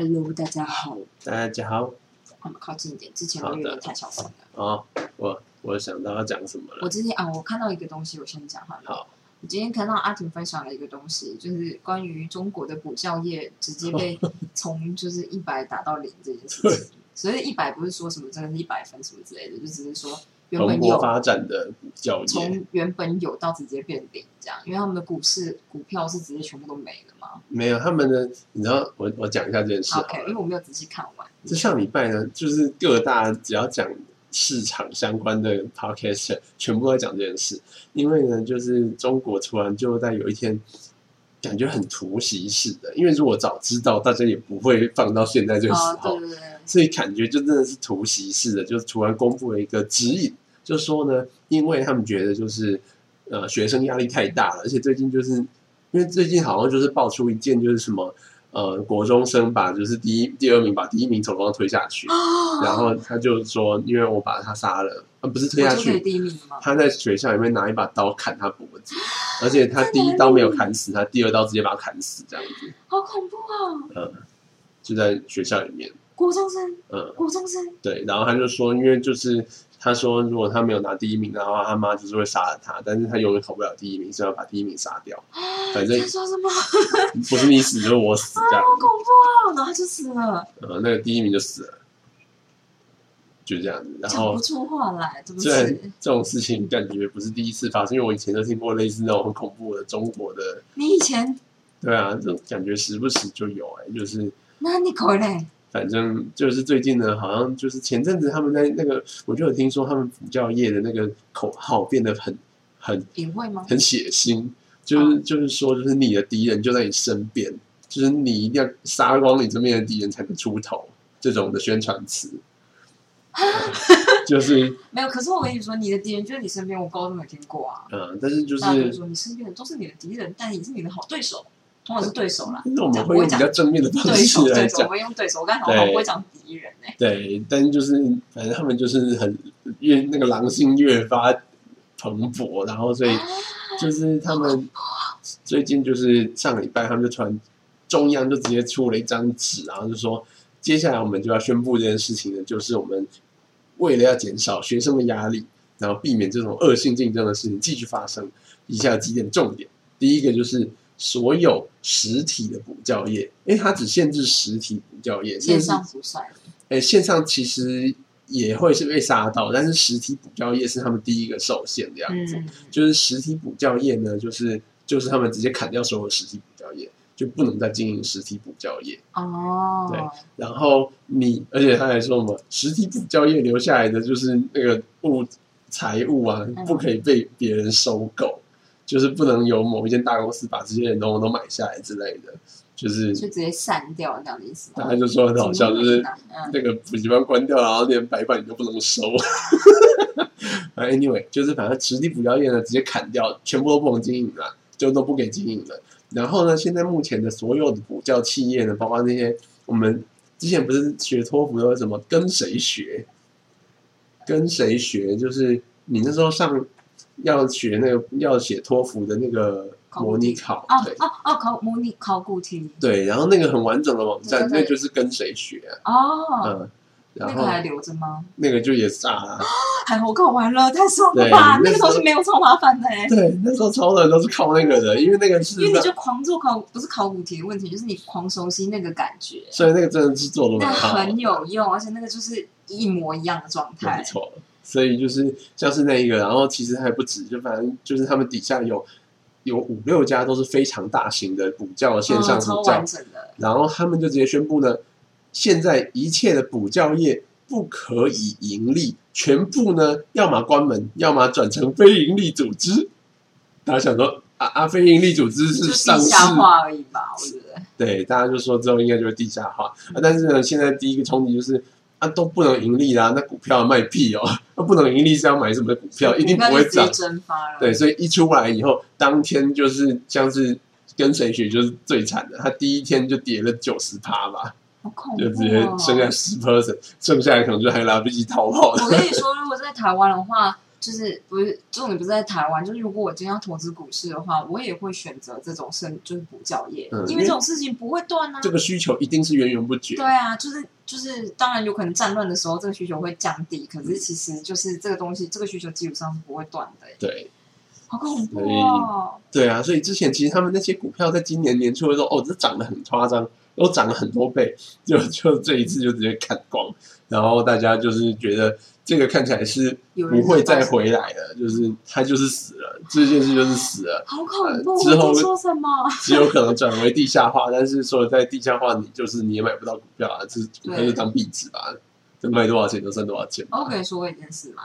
Hello，大家好，大家好。我们靠近一点，之前好的的有点太小声了。哦，我我想到要讲什么我了。之前啊，我看到一个东西，我先讲好了。好，我今天看到阿婷分享了一个东西，就是关于中国的补教业直接被 从就是一百打到零这件事情。所以一百不是说什么真的是一百分什么之类的，就只是说原蓬本有勃发展的补教业，从原本有到直接变零这样，因为他们的股市股票是直接全部都没了嘛。没有他们的，你知道，我我讲一下这件事 OK，因为。我没有仔细看完。这上礼拜呢，就是各大只要讲市场相关的 podcast，全部都在讲这件事。因为呢，就是中国突然就在有一天，感觉很突袭式的。因为如果早知道，大家也不会放到现在这个时哦，候。对对对，所以感觉就真的是突袭式的，就是突然公布了一个指引，就说呢，因为他们觉得就是呃学生压力太大了，而且最近就是因为最近好像就是爆出一件就是什么呃国中生把就是第一第二名把第一名从楼上推下去，然后他就说因为我把他杀了，呃不是推下去，第一名？他在学校里面拿一把刀砍他脖子，而且他第一刀没有砍死他，第二刀直接把他砍死，这样子，好恐怖啊！嗯，就在学校里面，国中生，嗯。国中生，对，然后他就说，因为就是他说，如果他没有拿第一名的话，他妈就是会杀了他，但是他永远考不了第一名，所以要把第一名杀掉。反正在说什么？不是你死就是我死这样好恐怖啊！然后他就死了，呃，那个第一名就死了，就这样子。然后讲不出话来，对。这种事情感觉不是第一次发生，因为我以前都听过类似那种很恐怖的中国的，你以前，对啊，这种感觉时不时就有哎、就是那你可嘞？反正就是最近呢，好像就是前阵子他们在那个，我就有听说他们补教业的那个口号变得很很隐晦吗？很血腥，就是就是说，就是你的敌人就在你身边，就是你一定要杀光你这边的敌人才能出头，这种的宣传词，就是 没有。可是我跟你说，你的敌人就在你身边，我高中有听过啊。嗯，但是就是说，你身边的都是你的敌人，但也是你的好对手，通常是对手啦。但是我们会用比较正面的方对式手，对手，我来讲，会用对手。我刚才好像不会讲敌人呢。对，但是就是反正他们就是很越那个狼性越发蓬勃，然后所以就是他们最近就是上个礼拜，他们就突然中央就直接出了一张纸，然后就说接下来我们就要宣布这件事情呢，就是我们为了要减少学生的压力，然后避免这种恶性竞争的事情继续发生，以下几点重点。第一个就是所有实体的补教业，因为它只限制实体补教业，线上不算，诶，线上其实也会是被杀到，但是实体补教业是他们第一个受限的样子。嗯，就是实体补教业呢，就是就是他们直接砍掉所有实体补教业，就不能再经营实体补教业。哦，对然后你，而且他还说什么，实体补教业留下来的就是那个物财物啊，嗯不可以被别人收购，就是不能有某一间大公司把这些人都都买下来之类的。就是就直接散掉这样的意思。大家就说很好笑，就是嗯，那个补习班关掉，然后连白板你都不能收。啊，anyway，就是反正实体补教业呢，直接砍掉，全部都不能经营了，就都不给经营了。然后呢，现在目前的所有的补教企业呢，包括那些我们之前不是学托福都是什么跟谁学，跟谁学，就是你那时候上要学那个要写托福的那个模拟考，哦对哦哦，考模拟考古题对，然后那个很完整的网站，那就是跟谁学啊，哦，嗯，然那个还留着吗？那个就也炸了。还 我考完了，太爽了吧！对那时候那个东西没有超麻烦的哎，对，那时候超多人都是靠那个的，因为那个是因为你就狂做考，不是考古题的问题，就是你狂熟悉那个感觉，所以那个真的是做的那蛮好的，很有用，而且那个就是一模一样的状态没。错。所以就是像是那一个，然后其实还不止，就反正就是他们底下有有五六家都是非常大型的补教线上补教然后他们就直接宣布呢，现在一切的补教业不可以盈利，全部呢要么关门，要么转成非盈利组织。大家想说啊啊，非盈利组织是上市，地下化而已吧，我觉得。对，大家就说之后应该就是地下化。啊、但是呢，现在第一个冲击就是啊，都不能盈利啦，那股票卖屁哦，那不能盈利是要买什么股票，一定不会涨。对，所以一出来以后，当天就是像是跟谁学就是最惨的，他第一天就跌了九十趴吧，好恐怖、哦！就直接剩下十 percent，剩下来可能就还来不及逃跑。我跟你说，如果在台湾的话，就是不是重点不是在台湾，就是如果我今天要投资股市的话，我也会选择这种生就是补教业，嗯因为因为这种事情不会断啊。这个需求一定是源源不绝对。啊，就是就是，当然有可能战乱的时候，这个需求会降低，可是其实就是这个东西，这个需求基本上是不会断的，对。好恐怖哦！对啊，所以之前其实他们那些股票在今年年初的时候，哦，这涨得很夸张，都涨了很多倍，就就这一次就直接砍光，然后大家就是觉得这个看起来是不会再回来了，就是他就是死了，这件事就是死了。好恐怖！呃之后说什么？只有可能转为地下化，但是说在地下化，你就是你也买不到股票啊，这股票就当壁纸吧，就卖多少钱就赚多少钱吧。我可以说过一件事嘛，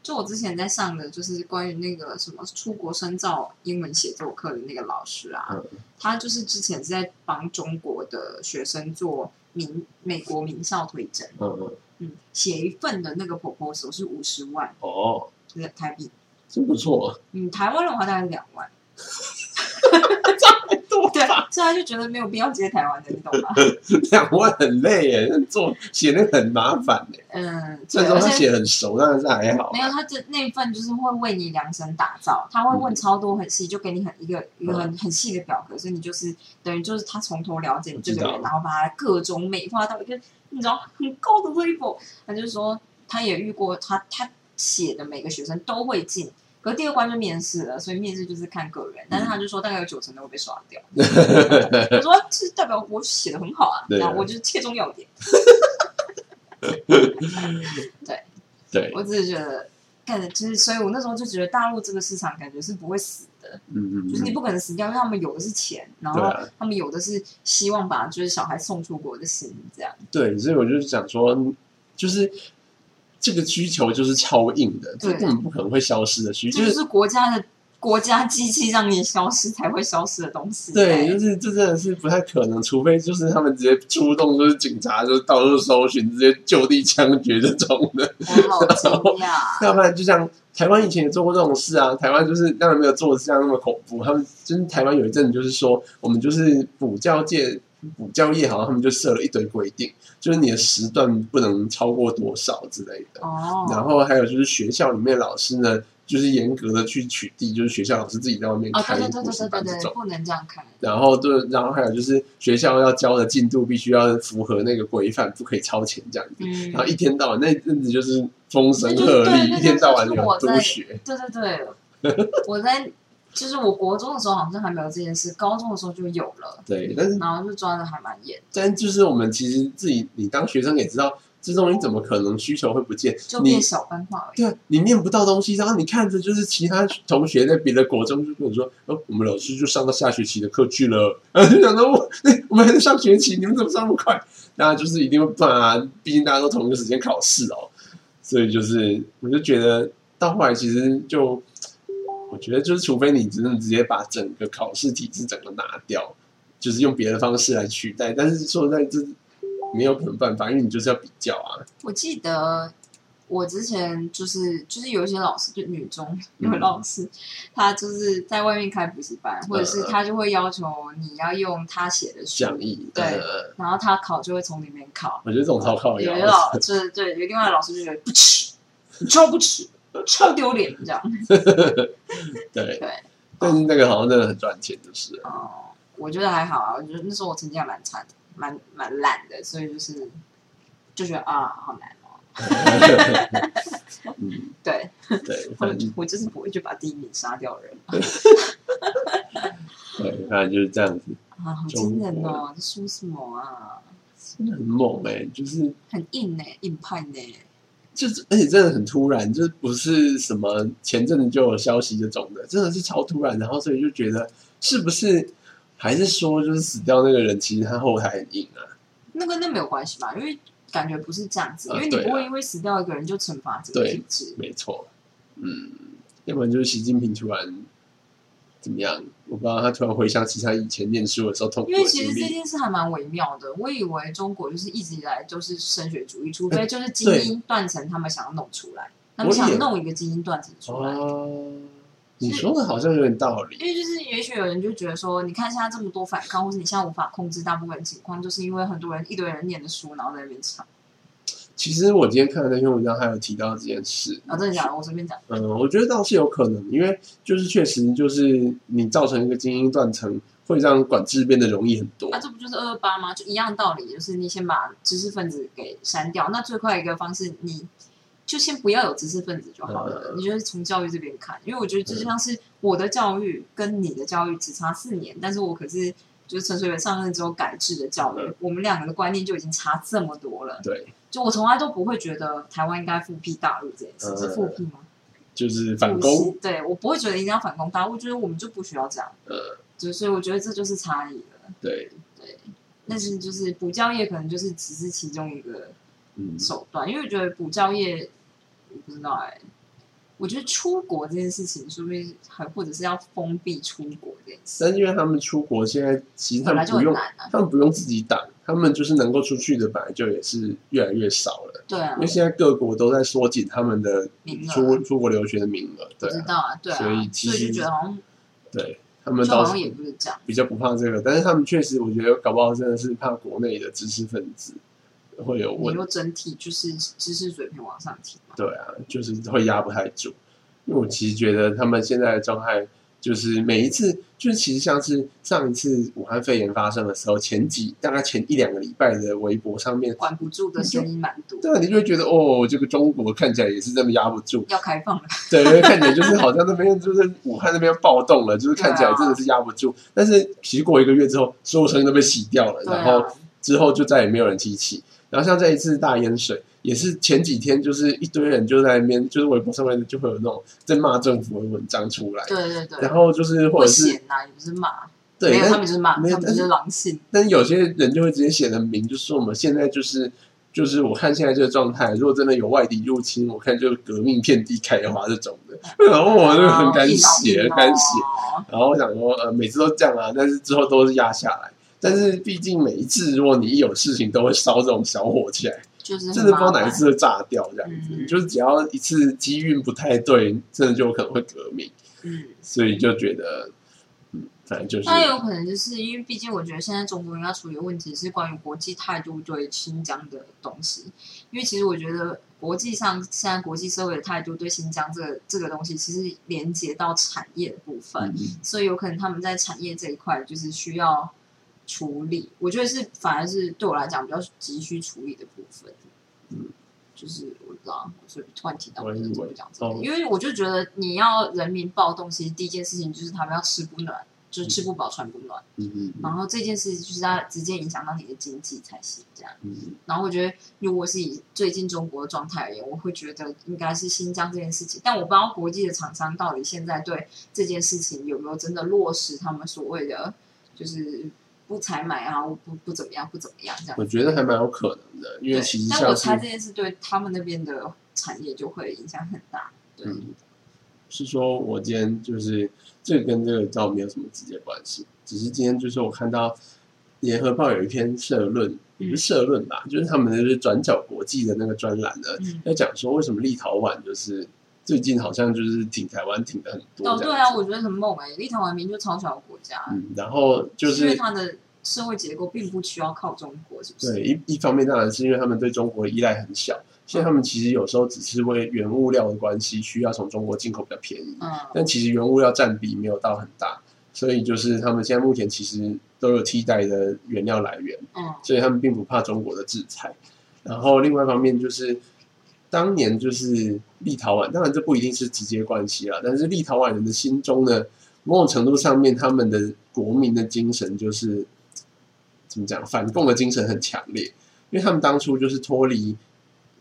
就我之前在上的就是关于那个什么出国深造英文写作课的那个老师啊，嗯他就是之前是在帮中国的学生做名美国名校推荐，嗯嗯，嗯，写一份的那个 proposal 是五十万，哦，就是台币，真不错，嗯，台湾的话大概是两万，对，所以他就觉得没有必要接台湾的，你懂吗？两万很累耶，做写那很麻烦耶。嗯，虽对，而且然说他写很熟，当然是还好没。有，他这那一份就是会为你量身打造，他会问超多很细，就给你很一个一个很很细的表格，所以你就是等于就是他从头了解你这个人，然后把他各种美化到一个你知道很高的 level。他就说他也遇过，他他写的每个学生都会进。可是第二关就面试了，所以面试就是看个人，但是他就说大概有九成都会被刷掉。我说这代表我写的很好啊，对啊然后我就是切中要点。对，我只是觉得，感觉就是，所以我那时候就觉得大陆这个市场感觉是不会死的，嗯嗯嗯，就是你不可能死掉，因为他们有的是钱，然后他们有的是希望把就是小孩送出国的心，这样。对，所以我就是想说，就是这个需求就是超硬的，这对。根本不可能会消失的需求，就是国家的国家机器让你消失才会消失的东西。对，就是这真的是不太可能，除非就是他们直接出动，就是警察就是到处搜寻，直接就地枪决这种的。我好惊讶。要不然就像台湾以前也做过这种事啊，台湾就是当然没有做的这样那么恐怖，他们就是台湾有一阵就是说，我们就是补教界。补教业好像他们就设了一堆规定，就是你的时段不能超过多少之类的。哦，然后还有就是学校里面老师呢，就是严格的去取缔，就是学校老师自己在外面哦，开对对对补习对对对对，班这种。不能这样开。然后对，然后还有就是学校要教的进度必须要符合那个规范，不可以超前这样子。嗯，然后一天到晚那阵子就是风声鹤唳，一天到晚就是有督学。对对对，我在就是我国中的时候好像还没有这件事，高中的时候就有了，对，但是然后就抓的还蛮严，但就是我们其实自己，你当学生也知道，这东西怎么可能需求会不见？就变小班化了。对啊，你念不到东西，然后你看着就是其他同学在别的国中就跟我说，哦，我们老师就上到下学期的课去了，然后就想说，我哎，我们还在上学期，你们怎么上那么快？大家就是一定会办啊，毕竟大家都同一个时间考试哦，所以就是我就觉得到后来其实就，我觉得就是除非你真的直接把整个考试体制整个拿掉，就是用别的方式来取代，但是说在这没有可能办法，因为你就是要比较啊，我记得我之前就是就是有一些老师，就女中嗯。有老师，他就是在外面开补习班，或者是他就会要求你要用他写的，讲义，对呃。然后他考就会从里面考。我觉得这种超靠有腰的老就是对，有另外的老师就觉得不耻，你超不耻，超丢脸这样。对，对，但是那个好像真的很赚钱，就是了。哦、我觉得还好啊，我觉得那时候我成绩还蛮差的，蛮蛮懒的，所以就是就觉得啊，好难哦。嗯，对，对，我反正我就是不会去把第一名杀掉人 对，反正就是这样子，啊，好惊人哦！这说什么啊？真的很猛哎、就是很硬呢、硬派呢、就是，而且真的很突然，就是不是什么前阵子就有消息这种的，真的是超突然，然后所以就觉得是不是还是说就是死掉那个人其实他后台很硬啊？那跟那没有关系吧？因为感觉不是这样子，呃因为你不会因为死掉一个人就惩罚这个对体制。没错，嗯，要不然就是习近平突然怎么样？我不知道他突然回想起他以前念书的时候痛苦因为。其实这件事还蛮微妙的，我以为中国就是一直以来都是升学主义，除呃非就是精英断层，他们想要弄出来，他们想弄一个精英断层出来。哦，你说的好像有点道理。因为就是，也许有人就觉得说，你看现在这么多反抗，或是你现在无法控制大部分情况，就是因为很多人一堆人念的书，然后在那边唱。其实我今天看的那篇文章，还有提到这件事。啊，真的假的？我随便讲。嗯，我觉得倒是有可能，因为就是确实就是你造成一个精英断层，会让管制变得容易很多。那、这不就是二二八吗？就一样道理，就是你先把知识分子给删掉。那最快一个方式，你就先不要有知识分子就好了。嗯你就是从教育这边看，因为我觉得这就像是我的教育跟你的教育只差四年，但是我可是就是陈水扁上任之后改制的教育，嗯我们两个的观念就已经差这么多了。对，就我从来都不会觉得台湾应该复辟大陆这件事，嗯是复辟吗？就是反攻。对我不会觉得一定要反攻大陆，我觉得我们就不需要这样。呃，就所以我觉得这就是差异了。对，对，但是就是补教业可能就是只是其中一个嗯，手段，因为我觉得补教业，我不知道哎、我觉得出国这件事情，说不定还或者是要封闭出国这件事，但是因为他们出国，现在其实他们不用。他们不用自己挡，他们就是能够出去的本来就也是越来越少了。对啊因为，现在各国都在缩紧他们的出出国留学的名额，对啊，知道啊，对啊，所所以其实就觉得好像对他们倒是也不是这样。比较不怕这个，但是他们确实，我觉得搞不好真的是怕国内的知识分子会有问题。你说整体就是知识水平往上提嘛？对啊，就是会压不太住。因为我其实觉得他们现在的状态，就是每一次，就是其实像是上一次武汉肺炎发生的时候，前几大概前一两个礼拜的微博上面，管不住的声音蛮多，对啊，你就会觉得哦，这个中国看起来也是这么压不住，要开放了。对，因为看起来就是好像那边就是武汉那边暴动了，就是看起来真的是压不住。但是其实过一个月之后，所有声音都被洗掉了，然后啊，之后就再也没有人提起。然后像这一次大淹水，也是前几天就是一堆人就在那边，就是微博上面就会有那种在骂政府的文章出来，对对对，然后就是或者是显呐，也不是骂，对，没有，他们就是骂，他们就是狼性。但是有些人就会直接写的明，就说我们现在就是就是我看现在这个状态，如果真的有外敌入侵，我看就是革命遍地开花这种的。然后我就很敢写，敢写。哦然后我想说，呃，每次都这样啊，但是之后都是压下来。但是毕竟每一次，如果你一有事情，都会烧这种小火起来，就是真的不知道哪一次会炸掉这样子。嗯就是只要一次机运不太对，真的就有可能会革命。嗯，所以就觉得，嗯，反正就是那有可能就是因为，毕竟我觉得现在中国人要处理的问题是关于国际态度对新疆的东西。因为其实我觉得国际上现在国际社会的态度对新疆这个这个东西，其实连接到产业的部分，嗯所以有可能他们在产业这一块就是需要处理。我觉得是反而是对我来讲比较急需处理的部分。嗯，就是我不知道，所以突然提到我以为怎么讲这个哦因为我就觉得你要人民暴动，其实第一件事情就是他们要吃不暖，就是吃不饱穿不暖。嗯嗯然后这件事就是要直接影响到你的经济才行，这样。嗯然后我觉得，如果是以最近中国的状态而言，我会觉得应该是新疆这件事情，但我不知道国际的厂商到底现在对这件事情有没有真的落实他们所谓的就是不采买啊，不不怎么样，不怎么样这样。我觉得还蛮有可能的，因为其实但我猜这件事对他们那边的产业就会影响很大。对，嗯，是说我今天就是这个跟这个倒没有什么直接关系，只是今天就是我看到联合报有一篇社论，也不是社论吧，就是他们就是转角国际的那个专栏呢，嗯，在讲说为什么立陶宛就是最近好像就是挺台湾挺的很多哦，对啊，我觉得很猛哎、立陶宛明明就超小的国家，嗯，然后就是因为它的社会结构并不需要靠中国，是不是？对一一方面当然是因为他们对中国的依赖很小，现在他们其实有时候只是为原物料的关系需要从中国进口比较便宜，嗯，但其实原物料占比没有到很大，所以就是他们现在目前其实都有替代的原料来源，嗯。所以他们并不怕中国的制裁。然后另外一方面就是，当年就是立陶宛，当然这不一定是直接关系啦，但是立陶宛人的心中呢，某种程度上面他们的国民的精神就是怎么讲，反共的精神很强烈，因为他们当初就是脱离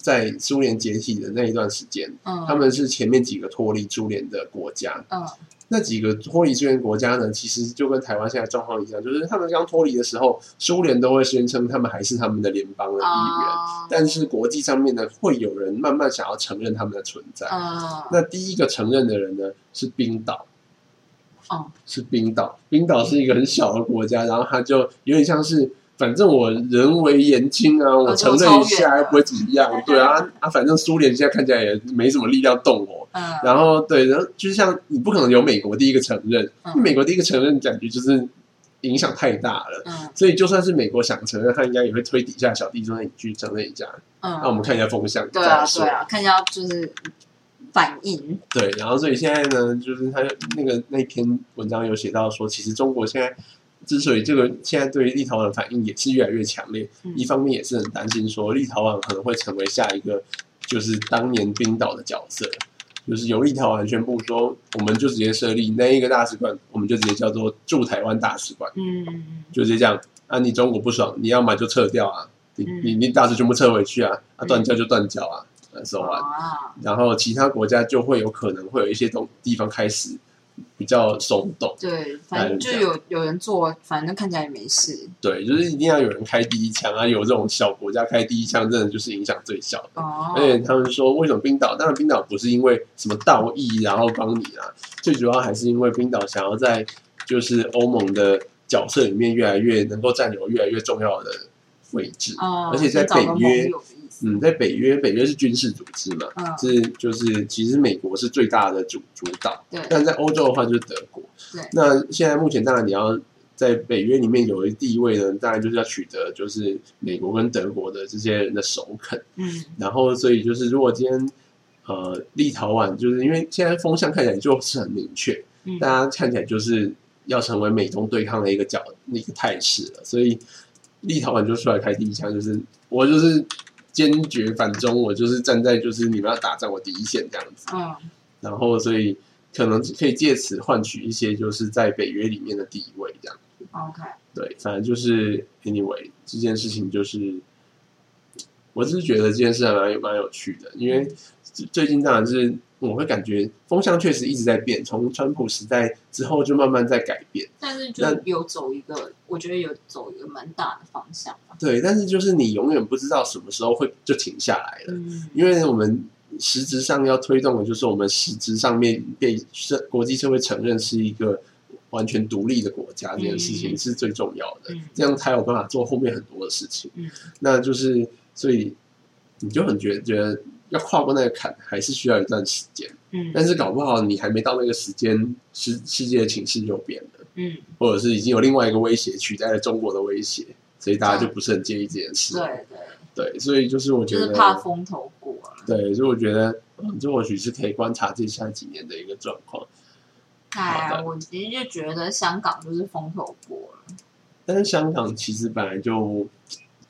在苏联解体的那一段时间，嗯，他们是前面几个脱离苏联的国家，嗯那几个脱离苏联国家呢，其实就跟台湾现在状况一样，就是他们刚脱离的时候，苏联都会宣称他们还是他们的联邦的一员，啊，但是国际上面呢，会有人慢慢想要承认他们的存在。嗯那第一个承认的人呢是冰岛，哦是冰岛。冰岛是一个很小的国家，然后它就有点像是，反正我人为言轻啊，我承认一下又不会怎么样，对啊啊，反正苏联现在看起来也没什么力量动我。嗯，然后对，然后就像你不可能有美国第一个承认，美国第一个承认感觉就是影响太大了。嗯。所以就算是美国想承认，他应该也会推底下小弟说：“那你去承认一下。”嗯，那我们看一下风向，对啊对啊，看一下就是反应，对，然后所以现在呢，就是他那个那篇文章有写到说，其实中国现在之所以这个现在对于立陶宛的反应也是越来越强烈，嗯一方面也是很担心说立陶宛可能会成为下一个就是当年冰岛的角色，就是由立陶宛宣布说，我们就直接设立那一个大使馆，我们就直接叫做驻台湾大使馆，嗯嗯就直接这样啊，你中国不爽，你要么就撤掉啊，你嗯你你大使全部撤回去啊，啊嗯断交就断交啊，so 嗯，完。啊，然后其他国家就会有可能会有一些东地方开始比较松动，对，反正就有有人做，反正看起来也没事对，就是一定要有人开第一枪啊，有这种小国家开第一枪，真的就是影响最小的。哦而，且他们说，为什么冰岛？当然，冰岛不是因为什么道义然后帮你啊，最主要还是因为冰岛想要在就是欧盟的角色里面越来越能够占有越来越重要的位置。哦，而且在北约嗯，在北约，北约是军事组织嘛，嗯，是就是其实美国是最大的主主导。对但在欧洲的话就是德国。对那现在目前当然你要在北约里面有一地位呢，当然就是要取得就是美国跟德国的这些人的首肯。嗯然后所以就是如果今天呃立陶宛就是因为现在风向看起来就是很明确，嗯大家看起来就是要成为美中对抗的一个角一个态势了，所以立陶宛就出来开第一枪，就是我就是坚决反中，我就是站在就是你们要打在我第一线这样子。嗯。然后所以可能可以借此换取一些就是在北约里面的地位，这样，OK，对，反正就是 anyway 这件事情就是，我只是觉得这件事还蛮有蛮有趣的，因为最最近当然是我会感觉风向确实一直在变，从川普时代之后就慢慢在改变，但是就那有走一个，我觉得有走一个蛮大的方向吧，对，但是就是你永远不知道什么时候会就停下来了，嗯。因为我们实质上要推动的就是我们实质上面被社国际社会承认是一个完全独立的国家，这件事情嗯是最重要的，嗯。这样才有办法做后面很多的事情。嗯。那就是所以你就很觉得觉得要跨过那个坎，还是需要一段时间。嗯但是搞不好你还没到那个时间，世世界的情势就变了，嗯，或者是已经有另外一个威胁取代了中国的威胁，所以大家就不是很介意这件事。对对，对，所以就是我觉得就是怕风头过了，对，所以我觉得，嗯，这或许是可以观察接下来几年的一个状况。哎呀，我其实就觉得香港就是风头过了，但是香港其实本来就，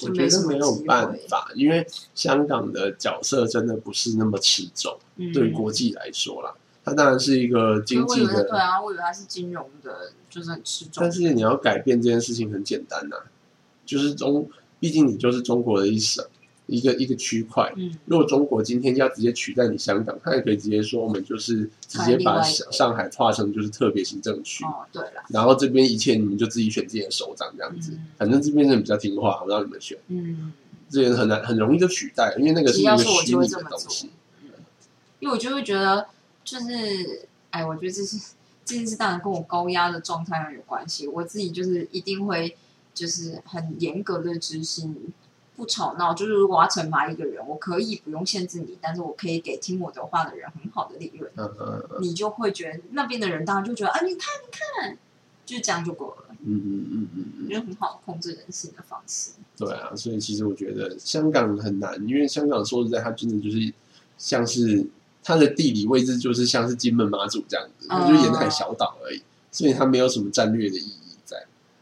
我觉得没有办法，因为香港的角色真的不是那么持重，嗯，对国际来说啦，它当然是一个经济的对，啊，我以为它是金融的，就是很吃重但，是你要改变这件事情很简单呐、就是中，毕竟你就是中国的一省，一个一个区块，嗯如果中国今天要直接取代你香港，他也可以直接说我们就是直接把上上海划成就是特别行政区，哦，对了，然后这边一切你们就自己选自己的首长这样子。嗯反正这边人比较听话，我让你们选，嗯。这也很难很容易就取代，因为那个是一个其实要是我虚拟就会这么做的东西。，嗯因为我就会觉得，就是，哎，我觉得这是这件事当然跟我高压的状态有关系。我自己就是一定会就是很严格的执行，不吵闹。就是如果我要惩罚一个人，我可以不用限制你，但是我可以给听我的话的人很好的利润。嗯嗯嗯你就会觉得那边的人当然就觉得啊，你看你看，就这样就够了，嗯嗯嗯嗯嗯，就很好控制人性的方式。对啊，所以其实我觉得香港很难，因为香港说实在，它真的就是像是它的地理位置就是像是金门马祖这样子，它就是沿海小岛而已，所以它没有什么战略的意义在。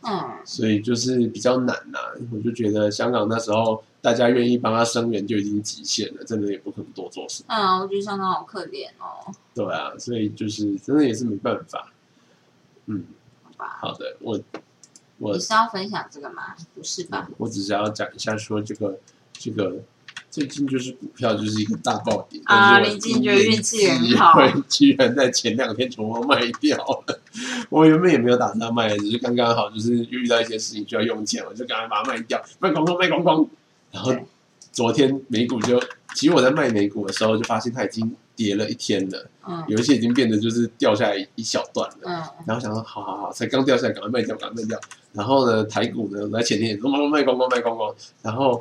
嗯，所以就是比较难呐、我就觉得香港那时候大家愿意帮他声援就已经极限了，真的也不可能多做什么。嗯，我觉得香港好可怜哦，对啊，所以就是真的也是没办法。嗯，好吧。好的，我我你是要分享这个吗？不是吧？我只是要讲一下说这个这个最近就是股票就是一个大爆点啊但是我你今天觉得运气很好，居然在前两天全部卖掉了。我原本也没有打算卖，只是刚刚好就是遇到一些事情需要用钱，我就赶快把它卖掉，卖光光卖光光。然后昨天美股就，其实我在卖美股的时候就发现它已经跌了一天了，嗯有一些已经变得就是掉下来一小段了。嗯然后想说，好好好，才刚掉下来，赶快卖掉，赶快卖掉。然后呢，台股呢，我在前天也说卖卖光光卖光光。然后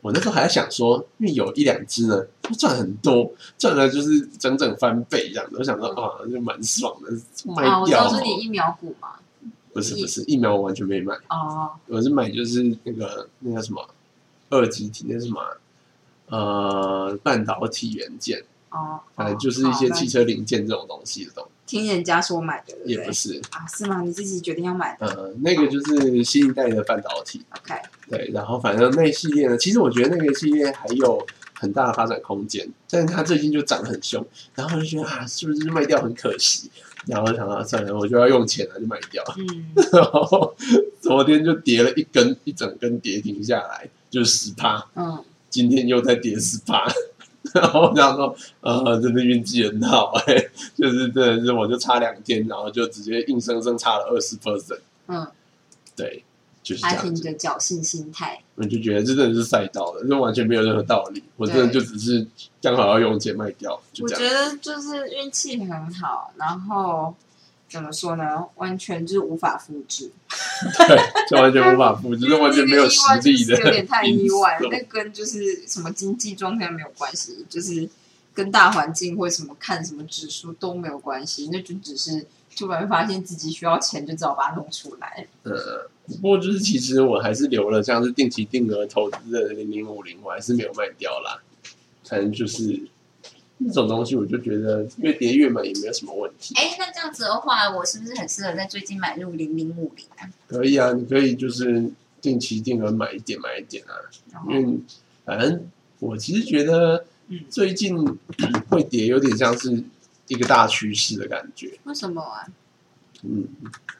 我那时候还在想说，因为有一两只呢，赚很多，赚了就是整整翻倍这样子。我想说，啊，就蛮爽的，卖啊，我知掉、道是你疫苗股嘛，不是不是，疫苗我完全没买，哦，我是买就是那个那个什么？二级体，那什么？啊呃半导体元件，哦，反正就是一些汽车零件这种东西的东西听人家说买的，对不对也不？是，啊，是吗？你自己决定要买的呃，那个就是新一代的半导体，？OK，对，然后反正那系列呢，其实我觉得那个系列还有很大的发展空间，但是它最近就涨很凶，然后就觉得啊，是不是卖掉很可惜？然后想到算了，我就要用钱了，就卖掉。嗯，然后昨天就跌了一根，一整根跌停下来，就是十趴。嗯，今天又再跌十趴，然后这样说，呃，真的运气很好哎、就是真的是我就差两天，然后就直接硬生生差了二十 percent，嗯，对，就是这还凭样子。着侥幸心态，我就觉得这真的是赛道的，这完全没有任何道理。我真的就只是刚好要用钱卖掉，就我。觉得就是运气很好，然后怎么说呢？完全就是无法复制，对，就完全无法复制，这完全没有实力的有点太意外那跟就是什么经济状态没有关系，就是跟大环境或什么看什么指数都没有关系，那就只是突然发现自己需要钱，就只好把它弄出来。呃，不过就是其实我还是留了像是定期定额投资的零零五零，我还是没有卖掉啦。反正就是那种东西，我就觉得越跌越买也没有什么问题。哎，那这样子的话，我是不是很适合在最近买入零零五零啊？可以啊，你可以就是定期定额买一点买一点啊，因为反正我其实觉得嗯最近 会跌有点像是一个大趋势的感觉。为什么啊？嗯，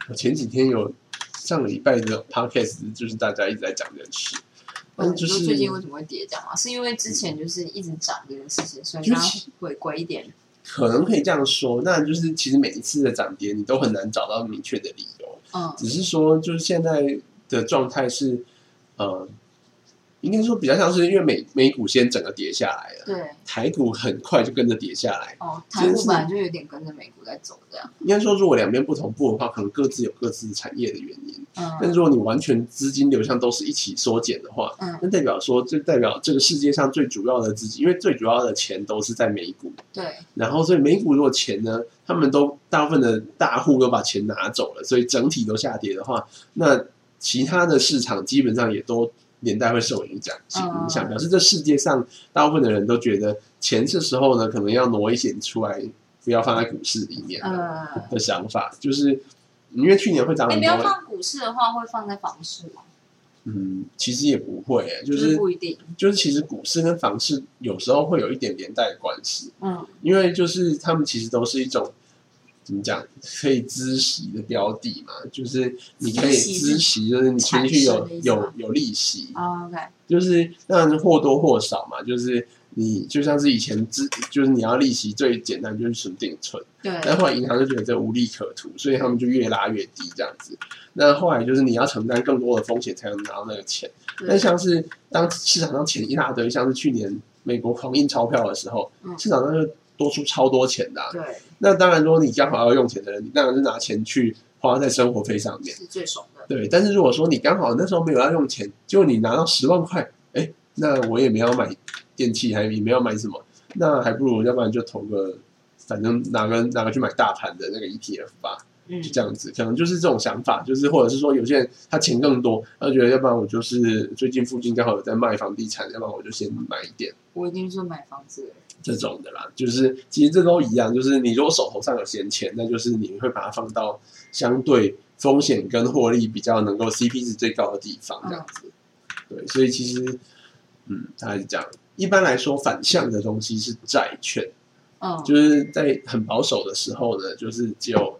我前几天有上个礼拜的 podcast，就是大家一直在讲这件事，但是就你说是最近为什么会跌这样吗？是因为之前就是一直涨这件事情，所以它就是回归一点。可能可以这样说，那就是其实每一次的涨跌，你都很难找到明确的理由，嗯只是说就是现在的状态是，呃，应该说比较像是因为美美股先整个跌下来了，对，台股很快就跟着跌下来。哦，台股本来就有点跟着美股在走这样。应该说，如果两边不同步的话，可能各自有各自产业的原因。嗯如果你完全资金流向都是一起缩减的话，嗯，那代表说，这代表这个世界上最主要的资金，因为最主要的钱都是在美股，对，然后所以美股如果钱呢，他们都大部分的大户都把钱拿走了，所以整体都下跌的话，那其他的市场基本上也都连带会受影响嗯影响，表示这世界上大部分的人都觉得钱这时候呢，可能要挪一些出来，不要放在股市里面呃，的想法，就是因为去年会涨很多，你不要放股市的话，会放在房市吗？嗯，其实也不会、欸，就就是是不一定。就是其实股市跟房市有时候会有一点连带的关系，嗯。因为就是他们其实都是一种怎么讲，可以孳息的标的嘛，就是你可以孳息就是你存续有有有利息，哦，OK，就是当然或多或少嘛，就是你就像是以前资，就是你要利息最简单就是存定存，对，但后来银行就觉得这无利可图，所以他们就越拉越低这样子。那后来就是你要承担更多的风险才能拿到那个钱。那像是当市场上钱一大堆，像是去年美国狂印钞票的时候，嗯市场上就多出超多钱的啊、对，那当然，如果你刚好要用钱的人，你当然是拿钱去花在生活费上面。是最爽的。对，但是如果说你刚好那时候没有要用钱，结果你拿到十万块，哎，那我也没有买电器，还也没有买什么，那还不如要不然就投个，反正拿个拿个去买大盘的那个 ETF 吧。嗯就这样子，可能就是这种想法，就是或者是说有些人他钱更多，他觉得要不然我就是最近附近刚好有在卖房地产，要不然我就先买一点我已经是买房子的。这种的啦。就是其实这都一样，就是你如果手头上有闲钱，那就是你会把它放到相对风险跟获利比较能够 CP 值最高的地方，这样子。对，所以其实嗯，大概是这样。一般来说，反向的东西是债券。嗯，就是在很保守的时候呢，就是只有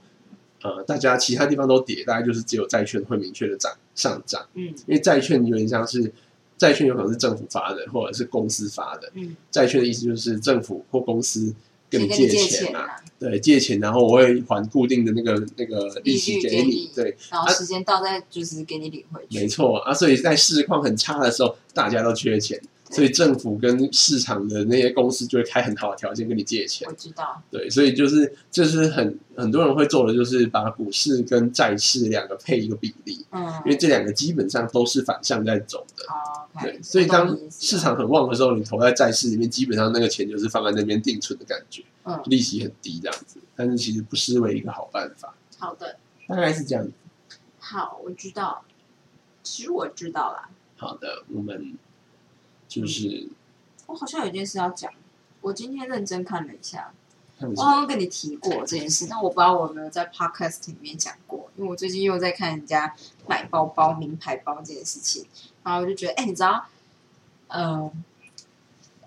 呃大家其他地方都跌，大概就是只有债券会明确的涨上涨，嗯因为债券有点像是债券有可能是政府发的或者是公司发的，嗯，债券的意思就是政府或公司跟你借钱啊，啊，对，借钱然后我会还固定的那个那个利息给你给你，对，然后时间到再就是给你领回去。没错啊，所以在市况很差的时候，大家都缺钱，所以政府跟市场的那些公司就会开很好的条件跟你借钱。我知道，对，所以就是这是很很多人会做的，就是把股市跟债市两个配一个比例，嗯，因为这两个基本上都是反向在走的。哦对，所以当市场很旺的时候，你投在债市里面，基本上那个钱就是放在那边定存的感觉，嗯，利息很低这样子，但是其实不失为一个好办法，好的，大概是这样子。好，我知道，其实我知道啦。好的，我们就是我好像有一件事要讲，我今天认真看了一下，我好像跟你提过这件事，但我不知道我有没有在 podcast 里面讲过，因为我最近又在看人家买包包、名牌包这件事情，然后我就觉得，哎、你知道，呃，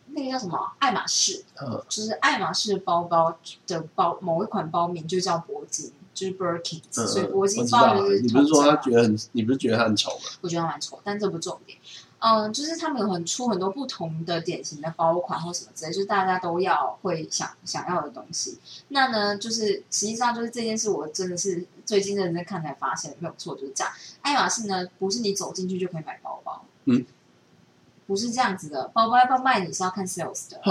那个叫什么爱马仕，嗯就是爱马仕包包的包某一款包名就叫铂金，就是 Birkin，、嗯，所以铂金包你不是说他觉得很，你不是觉得他很丑吗？我觉得他蛮丑，但这不重点。嗯，就是他们有很出很多不同的典型的包款或什么之类，就是大家都要会想想要的东西。那呢，就是实际上就是这件事，我真的是最近认真看才发现没有错，就是这样。爱马仕呢，不是你走进去就可以买包包，嗯，不是这样子的。包包要不要卖，你是要看 sales 的。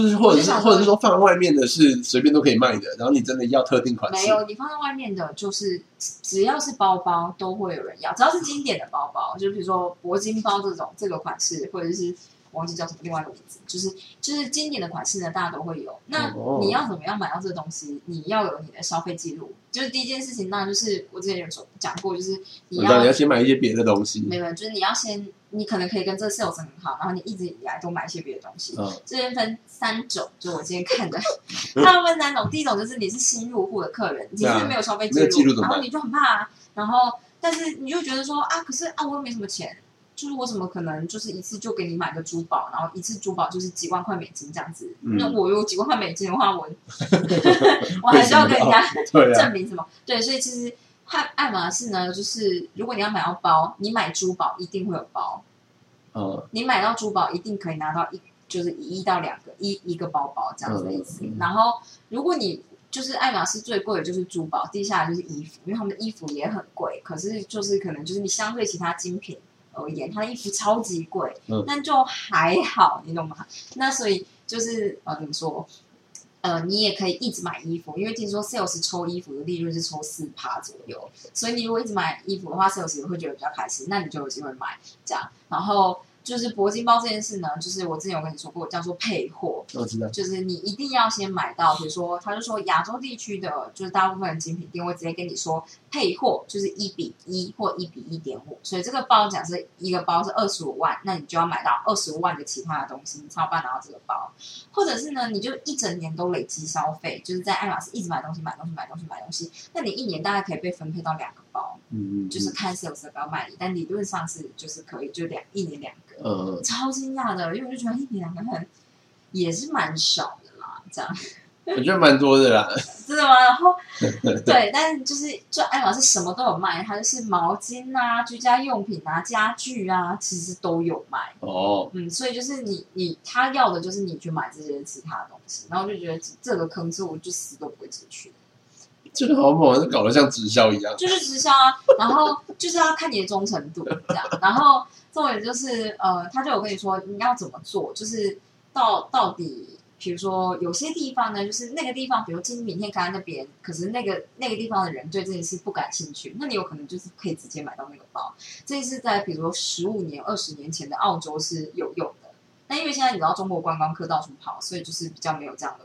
哼，就是或者是或者是说放在外面的是随便都可以卖的，然后你真的要特定款式，没有，你放在外面的，就是只只要是包包都会有人要，只要是经典的包包，就比如说铂金包这种这个款式，或者是忘记叫什么另外一个名字，就是就是经典的款式呢，大家都会有。那哦你要怎么样买到这个东西？你要有你的消费记录，就是第一件事情，那就是我之前有说讲过，就是你要你要先买一些别的东西，没有，就是你要先，你可能可以跟这个 sales 很好，然后你一直以来都买一些别的东西。嗯这边分三种，就我今天看的，它们分三种。第一种就是你是新入户的客人，你是没有消费记录然后你就很怕、啊，然后但是你就觉得说啊，可是啊我又没什么钱，就是我怎么可能就是一次就给你买个珠宝，然后一次珠宝就是几万块美金这样子？嗯那我有几万块美金的话，我 我还是要跟人家证明什么？对，所以其实爱爱马仕呢，就是如果你要买到包，你买珠宝一定会有包，嗯你买到珠宝一定可以拿到一就是一一到两个一一个包包这样子的意思。嗯嗯嗯然后如果你就是爱马仕最贵的就是珠宝，接下来就是衣服，因为他们的衣服也很贵，可是就是可能就是你相对其他精品而言，它的衣服超级贵，嗯但就还好，你懂吗？那所以就是呃怎么说？呃，你也可以一直买衣服，因为听说 sales 抽衣服的利润是抽四趴左右，所以你如果一直买衣服的话，sales 也会觉得比较开心，那你就有机会买这样。然后就是铂金包这件事呢，就是我之前有跟你说过，叫做配货，我知道，就是你一定要先买到，比如说，他就说亚洲地区的，就是大部分的精品店会直接跟你说配货就是一比一或一比一点五，所以这个包假设一个包是二十五万，那你就要买到二十五万的其他的东西，你才有办法拿到这个包。或者是呢，你就一整年都累积消费，就是在爱马仕一直买东西、买东西、买东西、买东西，那你一年大概可以被分配到两个包，嗯嗯，就是看 sales 的包卖你，但理论上是就是可以就两一年两个。嗯超惊讶的，因为我就觉得一年两个很也是蛮少的啦，这样嗯，我觉得蛮多的啦，真的吗？然后 对，但是就是就爱马仕什么都有卖，它就是毛巾啊、居家用品啊、家具啊，其实都有卖。哦，嗯，所以就是你你他要的就是你去买这些其他的东西，然后就觉得这这个坑是我就死都不会进去的。这个好猛，搞得像直销一样，就是直销啊，然后就是要看你的忠诚度这样，然后重点就是呃，他就有跟你说你要怎么做，就是到到底，比如说有些地方呢，就是那个地方，比如今明天开那边，可是那个那个地方的人对这件事不感兴趣，那你有可能就是可以直接买到那个包。这是在比如说十五年、二十年前的澳洲是有用的，那因为现在你知道中国观光客到处跑，所以就是比较没有这样的。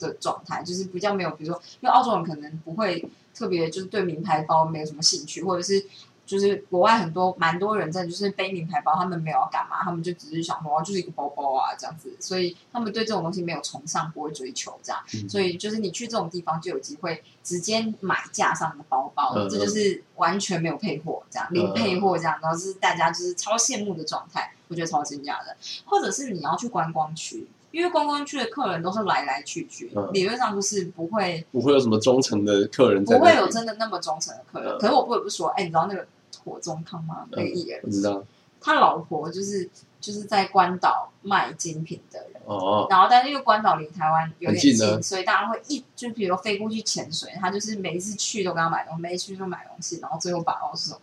的状态就是比较没有，比如说，因为澳洲人可能不会特别就是对名牌包没有什么兴趣，或者是就是国外很多蛮多人真的就是背名牌包，他们没有要干嘛，他们就只是想说哦就是一个包包啊这样子，所以他们对这种东西没有崇尚，不会追求这样，嗯所以就是你去这种地方就有机会直接买架上的包包，嗯这就是完全没有配货这样，零配货这样，然后是大家就是超羡慕的状态，我觉得超惊讶的，或者是你要去观光区。因为观光区的客人都是来来去去，嗯理论上就是不会不会有什么忠诚的客人在那里，不会有真的那么忠诚的客人。嗯可是我不得不说，哎，你知道那个火中康吗？那个艺人我，知道，他老婆就是就是在关岛卖精品的人。哦，然后，但是因为关岛离台湾有点很近呢所以大家会一就比如飞过去潜水，他就是每一次去都跟他买东西，每一次去都买东西，然后最后把到手的。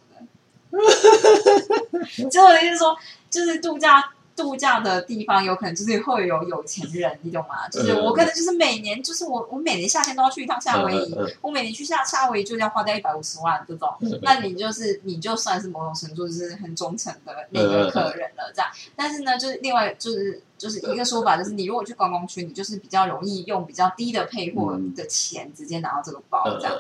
最后的意思是说，就是度假度假的地方，有可能就是会有有钱人，你懂吗？就是嗯我可能就是每年，就是我我每年夏天都要去一趟夏威夷，嗯嗯嗯我每年去夏夏威夷就要花掉一百五十万这种，那你就是你就算是某种程度就是很忠诚的那个客人了，这样。但是呢，就是另外就是就是一个说法，就是你如果去观光区，你就是比较容易用比较低的配货的钱直接拿到这个包嗯这样。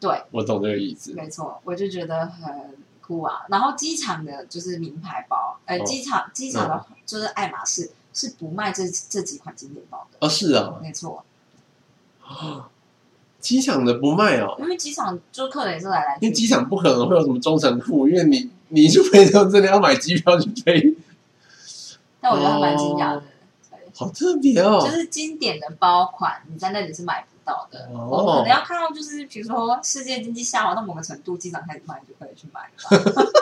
对，我懂这个意思。没错，我就觉得很然后机场的就是名牌包，呃，哦机场机场的就是爱马仕是不卖这这几款经典包的，哦，是啊，没错，机场的不卖哦，因为机场就客人也是来来去去，因为机场不可能会有什么忠诚库，因为你你就非洲真的要买机票去飞，但我觉得还蛮惊讶的，对，好特别哦就。是经典的包款，你在那里是买不到的。哦我可能要看到就是比如说世界经济下滑到某个程度，机场开始卖就可以去买了。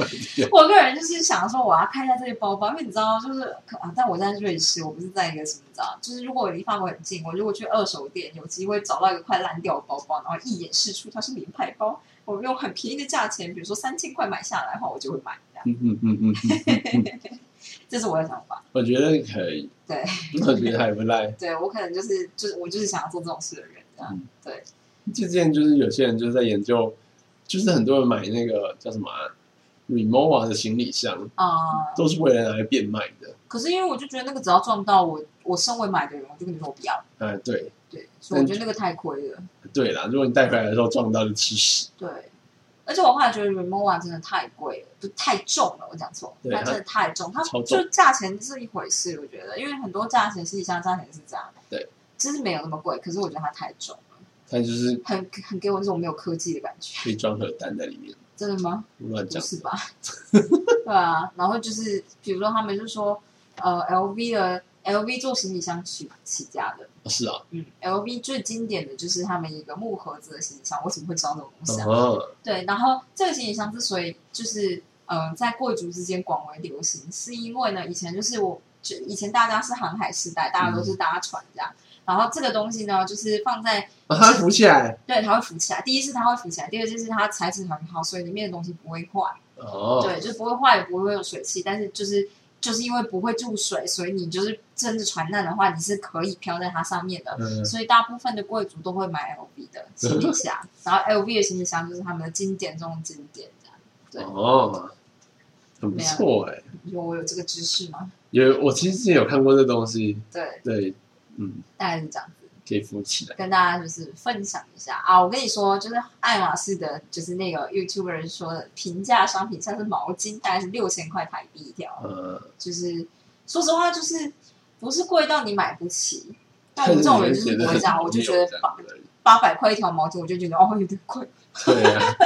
我个人就是想说，我要看一下这些包包，因为你知道，就是啊，但我在瑞士，我不是在一个什么，你知道，就是如果我离法国很近，我如果去二手店有机会找到一个快烂掉的包包，然后一眼识出它是名牌包，我用很便宜的价钱，比如说三千块买下来的话，我就会买。嗯嗯嗯嗯，这是我的想法。我觉得可以，对，我觉得还不赖。对我可能就是就是我就是想要做这种事的人，这样。对，之前就是有些人就是在研究，就是很多人买那个叫什么、啊、Remova 的行李箱，啊、都是为了拿来变卖的。可是因为我就觉得那个只要撞到我，我身为买的人，我就跟你说我不要。哎，对对，所以我觉得那个太亏了。对啦，如果你带回来的时候撞到就吃屎。对，而且我后来觉得 Remova 真的太贵了，就太重了，我讲错，对它真的太重，它就价钱是一回事，我觉得，因为很多价钱行李箱价钱是这样，对，就是没有那么贵，可是我觉得它太重了，它就是很很给我那种没有科技的感觉，可以装核弹在里面，真的吗？乱讲。不是吧？对啊，然后就是比如说他们就说，呃，LV 的 LV 做行李箱起起家的。哦是啊，嗯，LV 最经典的就是他们一个木盒子的行李箱，我怎么会知道这种东西啊？哦，对，然后这个行李箱之所以就是呃在贵族之间广为流行，是因为呢以前就是我就以前大家是航海时代，大家都是搭船这样，然后这个东西呢就是放在把它浮起来。对它会浮起来，第一是它会浮起来，第二就是它材质很好，所以里面的东西不会坏，哦，对，就是不会坏，也不会有水汽，但是就是。就是因为不会注水，所以你就是真的船难的话，你是可以漂在它上面的。嗯，所以大部分的贵族都会买 LV 的行李箱，然后 LV 的行李箱就是他们的经典中的经典，这样。对哦，很不错哎。你说我有这个知识吗？有，我其实之前有看过这东西，对，对，嗯，大概是这样子，可以浮起来。跟大家就是分享一下啊。我跟你说，就是爱马仕的，就是那个 YouTuber 说的平价商品，像是毛巾，大概是六千块台币一条，呃，就是说实话，就是不是贵到你买不起。但我这种人就是不会这样，我就觉得八八百块一条毛巾，我就觉得哦有点贵。对啊，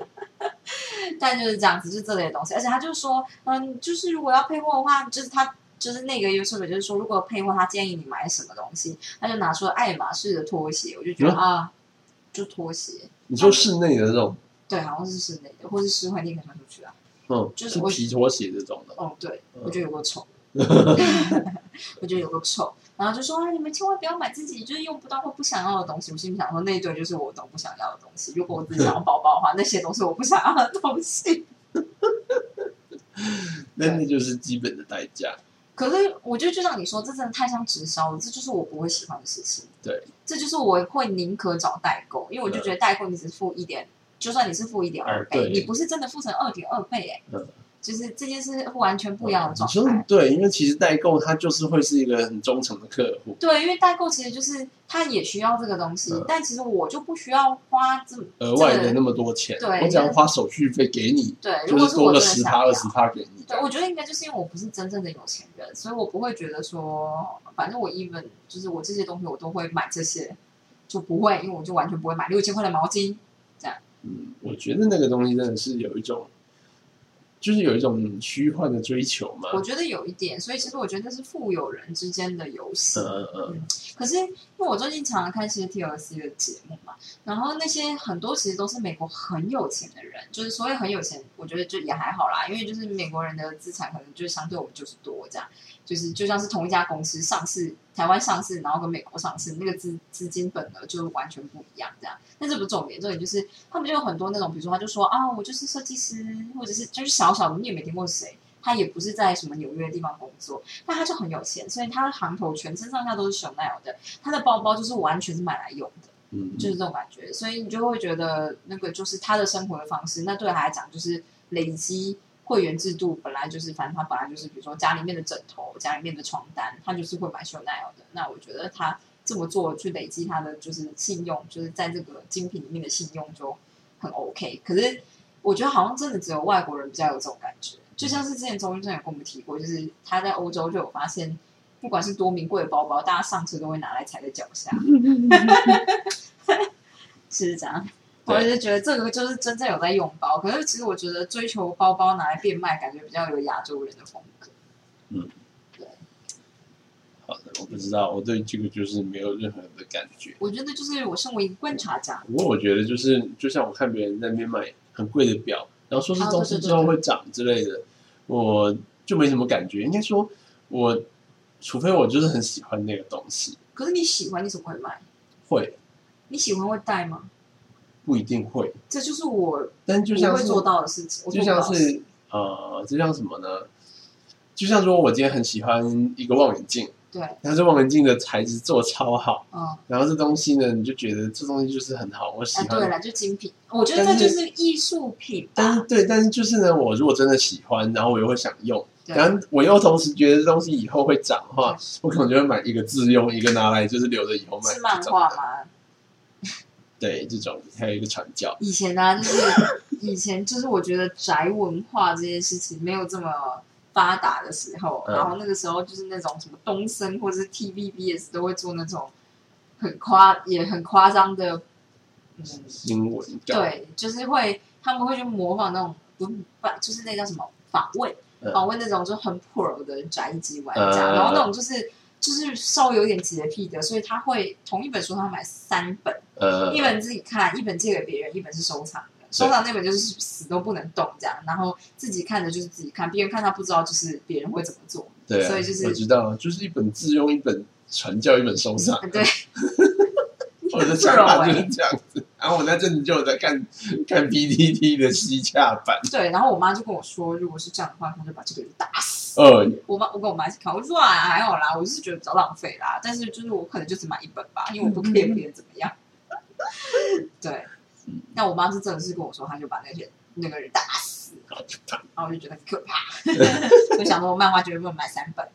但就是这样子，就是这类的东西，而且他就说，嗯，就是如果要配货的话，就是他就是那个 YouTube 就是说，如果配货，他建议你买什么东西，他就拿出了爱马仕的拖鞋，我就觉得、嗯啊，就拖鞋，你说室内的这种，对，好像是室内的，或是室外你可以穿出去啊。嗯，就是我是皮拖鞋这种的。哦，对，嗯我觉得有个丑，我觉得有个 丑，然后就说啊，你们千万不要买自己就是用不到或不想要的东西。我心里想说，那一堆就是我都不想要的东西。如果我自己想要 包包的话，那些都是我不想要的东西。那那就是基本的代价。可是我觉得，就像你说，这真的太像直销了，这就是我不会喜欢的事情。对，这就是我会宁可找代购，因为我就觉得代购你只付一点，就算你是付一点二倍，你不是真的付成二点二倍，哎、嗯就是这件事完全不一样的状态。对，因为其实代购它就是会是一个很忠诚的客户，对，因为代购其实就是他也需要这个东西，嗯但其实我就不需要花这么额外的那么多钱，对我只要花手续费给你，对，如就是果多个十趴、二十趴给你。对，我觉得应该就是因为我不是真正的有钱人，所以我不会觉得说，反正我 even 就是我这些东西我都会买这些，就不会，因为我就完全不会买六千块的毛巾这样。嗯，我觉得那个东西真的是有一种，就是有一种虚幻的追求嘛。我觉得有一点，所以其实我觉得那是富有人之间的游戏。嗯嗯嗯，可是因为我最近常常看一些 TLC 的节目嘛，然后那些很多其实都是美国很有钱的人，就是所谓很有钱，我觉得就也还好啦，因为就是美国人的资产可能就相对我们就是多这样，就是就像是同一家公司上市，台湾上市，然后跟美国上市，那个资资金本额就完全不一样这样。但这不是重点，重点就是他们就有很多那种，比如说他就说啊，我就是设计师，或者是就是小小的，你也没听过谁。他也不是在什么纽约的地方工作，但他就很有钱，所以他的行头全身上下都是 Chanel 的，他的包包就是完全是买来用的，嗯，就是这种感觉，所以你就会觉得那个就是他的生活的方式。那对他来讲，就是累积会员制度，本来就是，反正他本来就是，比如说家里面的枕头、家里面的床单，他就是会买 Chanel 的。那我觉得他这么做去累积他的就是信用，就是在这个精品里面的信用就很 OK。可是我觉得好像真的只有外国人比较有这种感觉，就像是之前周医生有跟我们提过，就是他在欧洲就有发现，不管是多名贵的包包，大家上车都会拿来踩在脚下，是这样。我对就觉得这个就是真正有在用包，可是其实我觉得追求包包拿来变卖，感觉比较有亚洲人的风格。嗯，对好的，我不知道，我对这个就是没有任何的感觉。我觉得就是我身为一个观察家，不过我觉得就是，就像我看别人在那边买很贵的表，然后说是啊东西之后会涨之类的，我就没什么感觉。应该说，我除非我就是很喜欢那个东西，可是你喜欢你怎么会买？会你喜欢会戴吗？不一定会，这就是我但就像是会做到的事情。就像是呃，就像什么呢？就像说我今天很喜欢一个望远镜，对，但是望远镜的材质做超好，嗯，然后这东西呢，你就觉得这东西就是很好，我喜哎，欢。对了，就精品，我觉得这就是是艺术品吧。但是对，但是就是呢，我如果真的喜欢，然后我又会想用，然后我又同时觉得这东西以后会涨的话，我可能就会买一个自用，一个拿来就是留着以后卖。是漫画？吗？对，这种还有一个传教。以前呢、就是 以前就是我觉得宅文化这件事情没有这么发达的时候，嗯。然后那个时候就是那种什么东森或者是 TVBS 都会做那种很夸也很夸张的，嗯，英文，对，就是会他们会去模仿那种不不就是那叫什么访问嗯。访问那种就很 pro 的宅机玩家，嗯。然后那种就是就是稍微有点洁癖的，所以他会同一本书他买三本。呃一，本自己看，一本借给别人，一本是收藏的。收藏那本就是死都不能动这样，然后自己看的就是自己看，别人看他不知道，就是别人会怎么做。对啊，所以就是我知道，就是一本自用，一本传教，一本收藏。嗯对，我的想法就是这样子。然后我那阵子就有在看看 PTT 的西洽版，对，然后我妈就跟我说，如果是这样的话，她就把这个人打死。呃，我妈，我跟我妈一起看，我就说啊，还好啦，我是觉得比较浪费啦，但是就是我可能就只买一本吧，因为我不 care 别人怎么样。对，那我妈是真的是跟我说，她就把那些那个人打死。然后我就觉得很可怕。就想说，漫画绝对不能买三本。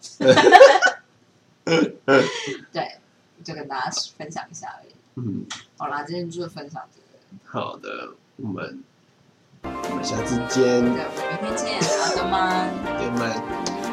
对，就跟大家分享一下而已。嗯，好啦，今天就是分享这个，好的，我们我们下次见，对，我们明天见，好的吗？再见。